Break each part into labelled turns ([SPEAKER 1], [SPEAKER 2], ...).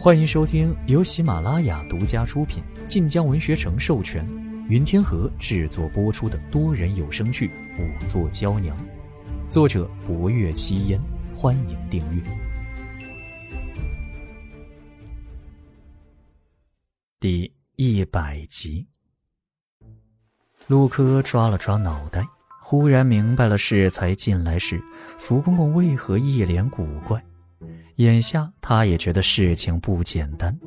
[SPEAKER 1] 欢迎收听由喜马拉雅独家出品、晋江文学城授权、云天河制作播出的多人有声剧《五座娇娘》，作者：博月七烟。欢迎订阅。第一百集，陆柯抓了抓脑袋。忽然明白了，适才进来时，福公公为何一脸古怪。眼下他也觉得事情不简单。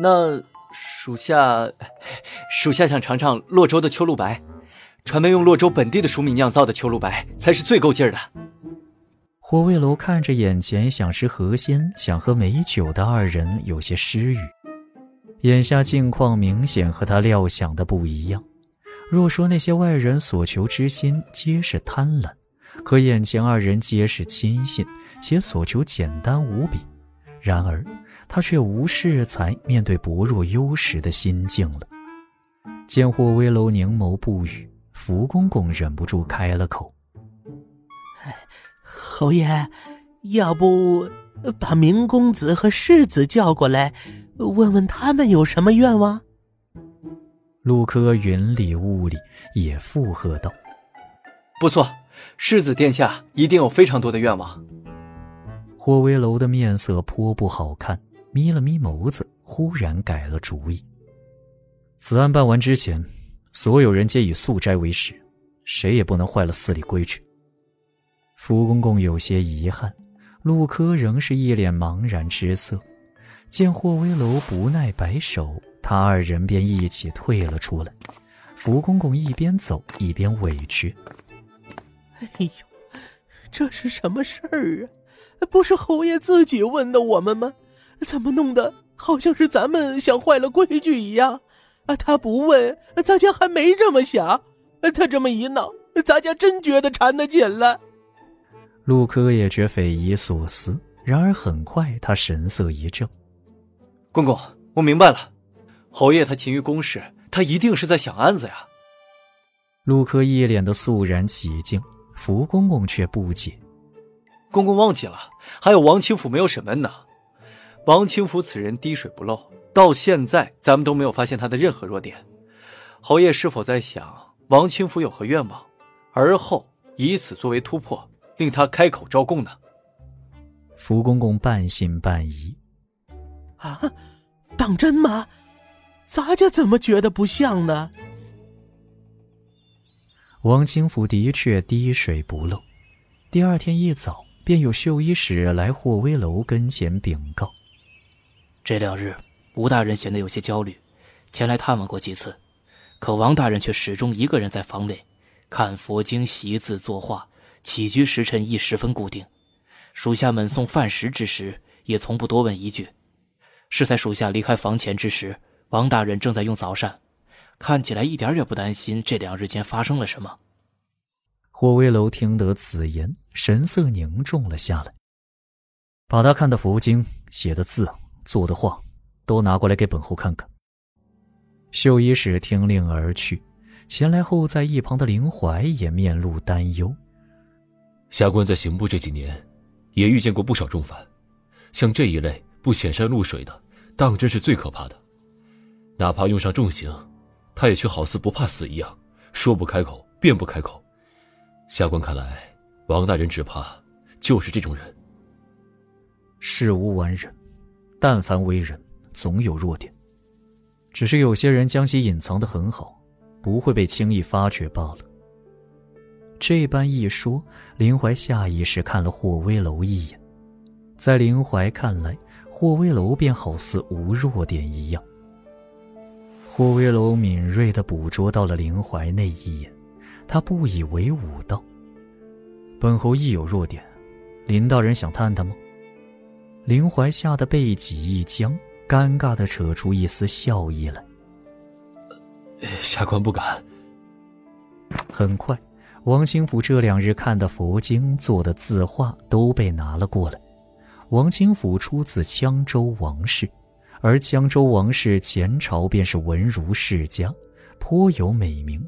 [SPEAKER 2] 那属下，属下想尝尝洛州的秋露白，传闻用洛州本地的熟米酿造的秋露白才是最够劲儿的。
[SPEAKER 1] 火卫楼看着眼前想吃河鲜、想喝美酒的二人，有些失语。眼下境况明显和他料想的不一样。若说那些外人所求之心皆是贪婪，可眼前二人皆是亲信，且所求简单无比。然而他却无适才面对薄弱优势的心境了。见霍威楼凝眸不语，福公公忍不住开了口：“
[SPEAKER 3] 侯爷，要不把明公子和世子叫过来，问问他们有什么愿望？”
[SPEAKER 1] 陆柯云里雾里也附和道：“
[SPEAKER 2] 不错，世子殿下一定有非常多的愿望。”
[SPEAKER 1] 霍威楼的面色颇不好看，眯了眯眸子，忽然改了主意。此案办完之前，所有人皆以素斋为食，谁也不能坏了寺里规矩。福公公有些遗憾，陆柯仍是一脸茫然之色。见霍威楼不耐摆手。他二人便一起退了出来。福公公一边走一边委屈：“
[SPEAKER 3] 哎呦，这是什么事儿啊？不是侯爷自己问的我们吗？怎么弄得好像是咱们想坏了规矩一样？啊，他不问，咱家还没这么想。他这么一闹，咱家真觉得缠得紧了。”
[SPEAKER 1] 陆柯也觉匪夷所思，然而很快他神色一正：“
[SPEAKER 2] 公公，我明白了。”侯爷他勤于公事，他一定是在想案子呀。
[SPEAKER 1] 陆柯一脸的肃然起敬，福公公却不解：“
[SPEAKER 2] 公公忘记了，还有王清福没有审问呢。王清福此人滴水不漏，到现在咱们都没有发现他的任何弱点。侯爷是否在想王清福有何愿望，而后以此作为突破，令他开口招供呢？”
[SPEAKER 1] 福公公半信半疑：“
[SPEAKER 3] 啊，当真吗？”咱家怎么觉得不像呢？
[SPEAKER 1] 王清福的确滴水不漏。第二天一早，便有绣衣使来霍威楼跟前禀告：
[SPEAKER 4] 这两日，吴大人显得有些焦虑，前来探望过几次，可王大人却始终一个人在房内看佛经、习字、作画，起居时辰亦十分固定。属下们送饭食之时，也从不多问一句。是在属下离开房前之时。王大人正在用早膳，看起来一点也不担心这两日间发生了什么。
[SPEAKER 1] 霍威楼听得此言，神色凝重了下来，把他看的佛经、写的字、做的画，都拿过来给本侯看看。秀衣使听令而去，前来后在一旁的林怀也面露担忧。
[SPEAKER 5] 下官在刑部这几年，也遇见过不少重犯，像这一类不显山露水的，当真是最可怕的。哪怕用上重刑，他也却好似不怕死一样，说不开口便不开口。下官看来，王大人只怕就是这种人。
[SPEAKER 1] 世无完人，但凡为人，总有弱点。只是有些人将其隐藏的很好，不会被轻易发觉罢了。这般一说，林怀下意识看了霍威楼一眼，在林怀看来，霍威楼便好似无弱点一样。霍威楼敏锐地捕捉到了林怀那一眼，他不以为忤道：“本侯亦有弱点，林大人想探探吗？”林怀吓得背脊一僵，尴尬地扯出一丝笑意来：“
[SPEAKER 5] 下官不敢。”
[SPEAKER 1] 很快，王清福这两日看的佛经、做的字画都被拿了过来。王清福出自羌州王氏。而江州王氏前朝便是文儒世家，颇有美名。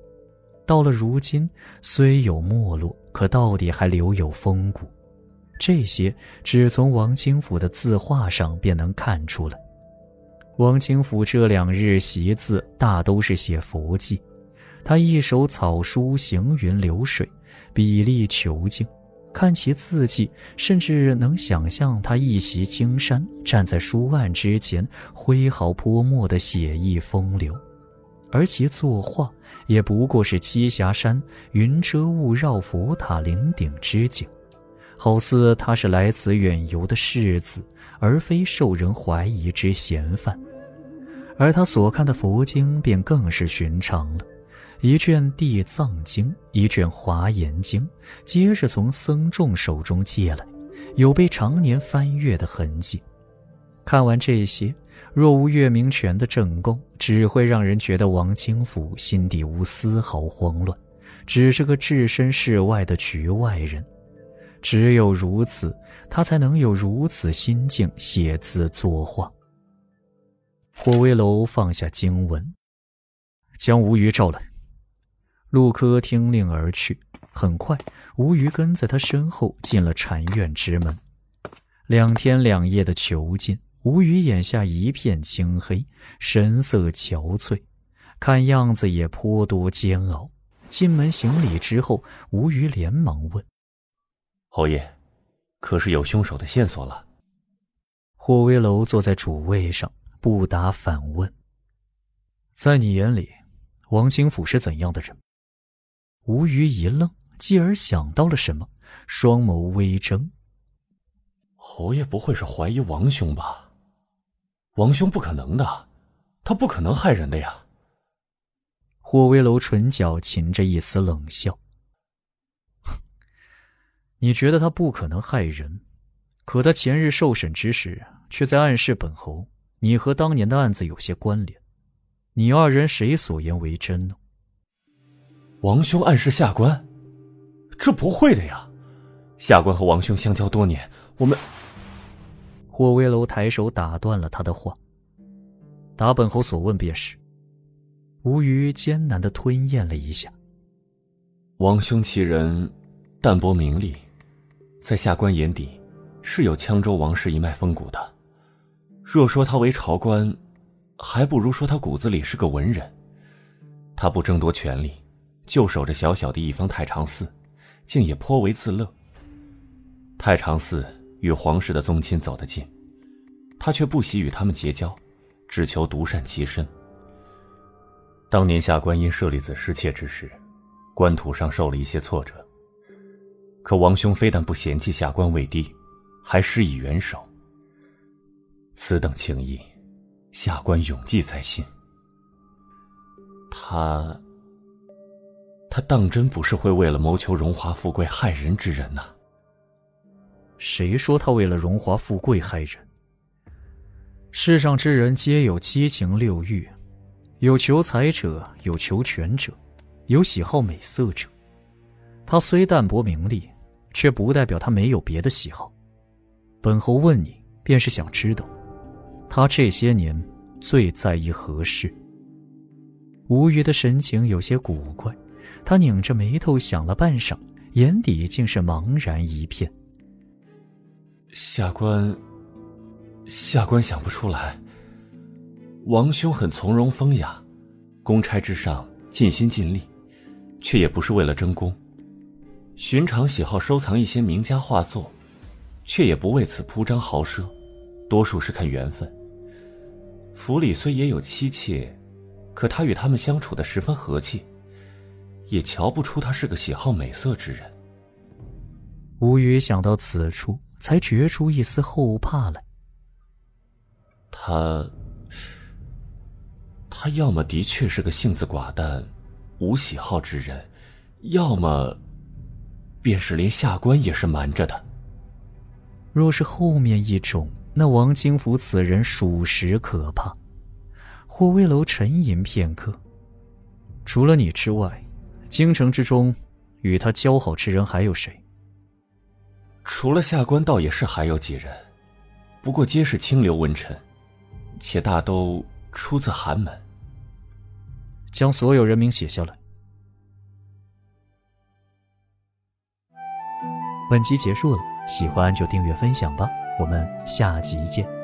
[SPEAKER 1] 到了如今，虽有没落，可到底还留有风骨。这些只从王清福的字画上便能看出来。王清福这两日习字大都是写佛迹，他一手草书行云流水，笔力遒劲，看其字迹，甚至能想象他一袭青衫站在书案之前，挥毫泼墨的写意风流。而其作画也不过是栖霞山云遮雾绕佛塔林顶之景，好似他是来此远游的世子，而非受人怀疑之嫌犯。而他所看的佛经便更是寻常了，一卷《地藏经》，一卷《华严经》，皆是从僧众手中借来，有被常年翻阅的痕迹。看完这些。若无月明泉的正供，只会让人觉得王清福心底无丝毫慌乱，只是个置身事外的局外人。只有如此，他才能有如此心境写字作画。霍威楼放下经文，将吴虞召来。陆柯听令而去，很快，吴虞跟在他身后进了禅院之门。两天两夜的囚禁。吴虞眼下一片青黑，神色憔悴，看样子也颇多煎熬。进门行礼之后，吴虞连忙问：“
[SPEAKER 6] 侯爷，可是有凶手的线索了？”
[SPEAKER 1] 霍威楼坐在主位上，不答反问：“在你眼里，王清甫是怎样的人？”吴虞一愣，继而想到了什么，双眸微睁：“
[SPEAKER 6] 侯爷不会是怀疑王兄吧？”王兄不可能的，他不可能害人的呀。
[SPEAKER 1] 霍威楼唇角噙着一丝冷笑：“ 你觉得他不可能害人，可他前日受审之时，却在暗示本侯，你和当年的案子有些关联。你二人谁所言为真呢？”
[SPEAKER 6] 王兄暗示下官，这不会的呀。下官和王兄相交多年，我们……
[SPEAKER 1] 霍威楼抬手打断了他的话：“答本侯所问便是。”吴虞艰难的吞咽了一下。
[SPEAKER 6] 王兄其人淡泊名利，在下官眼底是有羌州王氏一脉风骨的。若说他为朝官，还不如说他骨子里是个文人。他不争夺权力，就守着小小的一方太常寺，竟也颇为自乐。太常寺。与皇室的宗亲走得近，他却不喜与他们结交，只求独善其身。当年下官因舍利子失窃之事，官途上受了一些挫折。可王兄非但不嫌弃下官位低，还施以援手。此等情谊，下官永记在心。他，他当真不是会为了谋求荣华富贵害人之人呐？
[SPEAKER 1] 谁说他为了荣华富贵害人？世上之人皆有七情六欲，有求财者，有求权者，有喜好美色者。他虽淡泊名利，却不代表他没有别的喜好。本侯问你，便是想知道，他这些年最在意何事？吴虞的神情有些古怪，他拧着眉头想了半晌，眼底竟是茫然一片。
[SPEAKER 6] 下官，下官想不出来。王兄很从容风雅，公差之上尽心尽力，却也不是为了争功。寻常喜好收藏一些名家画作，却也不为此铺张豪奢，多数是看缘分。府里虽也有妻妾，可他与他们相处的十分和气，也瞧不出他是个喜好美色之人。
[SPEAKER 1] 吴宇想到此处。才觉出一丝后怕来。
[SPEAKER 6] 他，他要么的确是个性子寡淡、无喜好之人，要么，便是连下官也是瞒着的。
[SPEAKER 1] 若是后面一种，那王清福此人属实可怕。霍威楼沉吟片刻，除了你之外，京城之中，与他交好之人还有谁？
[SPEAKER 6] 除了下官，倒也是还有几人，不过皆是清流文臣，且大都出自寒门。
[SPEAKER 1] 将所有人名写下来。本集结束了。喜欢就订阅分享吧，我们下集见。